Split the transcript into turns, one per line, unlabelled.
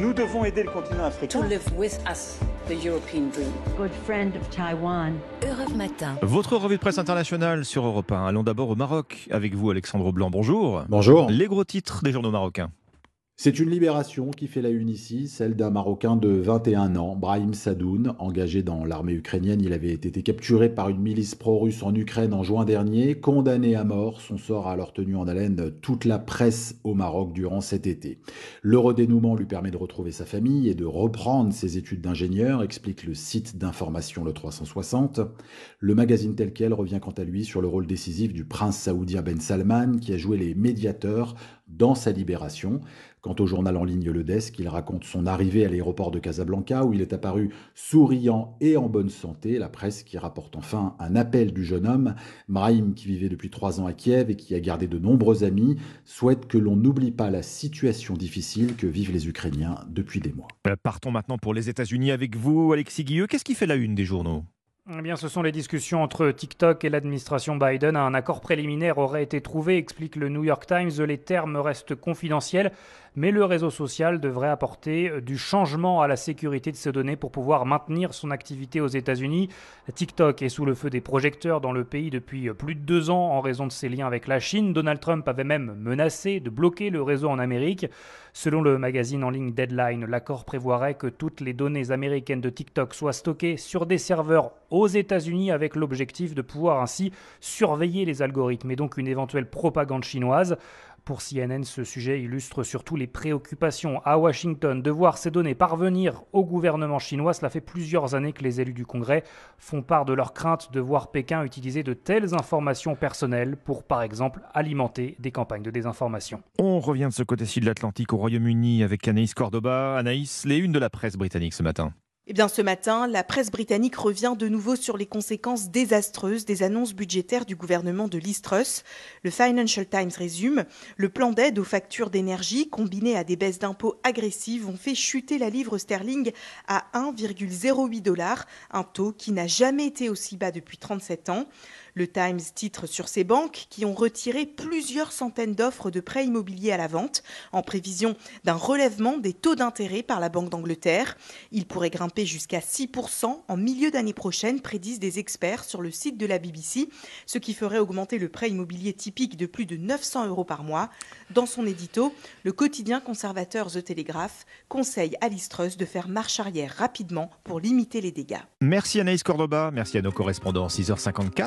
Nous devons aider le continent africain.
To live with us the European dream.
Good friend of Taiwan.
Europe Matin.
Votre revue de presse internationale sur Europe 1. Allons d'abord au Maroc avec vous, Alexandre Blanc. Bonjour.
Bonjour.
Les gros titres des journaux marocains.
C'est une libération qui fait la une ici, celle d'un Marocain de 21 ans, Brahim Sadoun, engagé dans l'armée ukrainienne. Il avait été capturé par une milice pro-russe en Ukraine en juin dernier, condamné à mort. Son sort a alors tenu en haleine toute la presse au Maroc durant cet été. Le redénouement lui permet de retrouver sa famille et de reprendre ses études d'ingénieur, explique le site d'information Le 360. Le magazine tel quel revient quant à lui sur le rôle décisif du prince saoudien Ben Salman, qui a joué les médiateurs dans sa libération. Quant au journal en ligne Le Desk, il raconte son arrivée à l'aéroport de Casablanca où il est apparu souriant et en bonne santé. La presse qui rapporte enfin un appel du jeune homme, Brahim qui vivait depuis trois ans à Kiev et qui a gardé de nombreux amis, souhaite que l'on n'oublie pas la situation difficile que vivent les Ukrainiens depuis des mois.
Partons maintenant pour les États-Unis avec vous, Alexis Guilleux. Qu'est-ce qui fait la une des journaux?
Eh bien, ce sont les discussions entre TikTok et l'administration Biden. Un accord préliminaire aurait été trouvé, explique le New York Times. Les termes restent confidentiels, mais le réseau social devrait apporter du changement à la sécurité de ses données pour pouvoir maintenir son activité aux États-Unis. TikTok est sous le feu des projecteurs dans le pays depuis plus de deux ans en raison de ses liens avec la Chine. Donald Trump avait même menacé de bloquer le réseau en Amérique. Selon le magazine en ligne Deadline, l'accord prévoirait que toutes les données américaines de TikTok soient stockées sur des serveurs aux États-Unis avec l'objectif de pouvoir ainsi surveiller les algorithmes et donc une éventuelle propagande chinoise. Pour CNN, ce sujet illustre surtout les préoccupations à Washington de voir ces données parvenir au gouvernement chinois. Cela fait plusieurs années que les élus du Congrès font part de leur crainte de voir Pékin utiliser de telles informations personnelles pour, par exemple, alimenter des campagnes de désinformation.
On revient de ce côté-ci de l'Atlantique au Royaume-Uni avec Anaïs Cordoba. Anaïs, les unes de la presse britannique ce matin.
Eh bien, ce matin, la presse britannique revient de nouveau sur les conséquences désastreuses des annonces budgétaires du gouvernement de Liz Truss. Le Financial Times résume Le plan d'aide aux factures d'énergie, combiné à des baisses d'impôts agressives, ont fait chuter la livre sterling à 1,08 dollars, un taux qui n'a jamais été aussi bas depuis 37 ans. Le Times titre sur ces banques qui ont retiré plusieurs centaines d'offres de prêts immobiliers à la vente en prévision d'un relèvement des taux d'intérêt par la Banque d'Angleterre. Il pourrait grimper jusqu'à 6% en milieu d'année prochaine, prédisent des experts sur le site de la BBC, ce qui ferait augmenter le prêt immobilier typique de plus de 900 euros par mois. Dans son édito, le quotidien conservateur The Telegraph conseille à Truss de faire marche arrière rapidement pour limiter les dégâts.
Merci Anaïs Cordoba, merci à nos correspondants 6h54.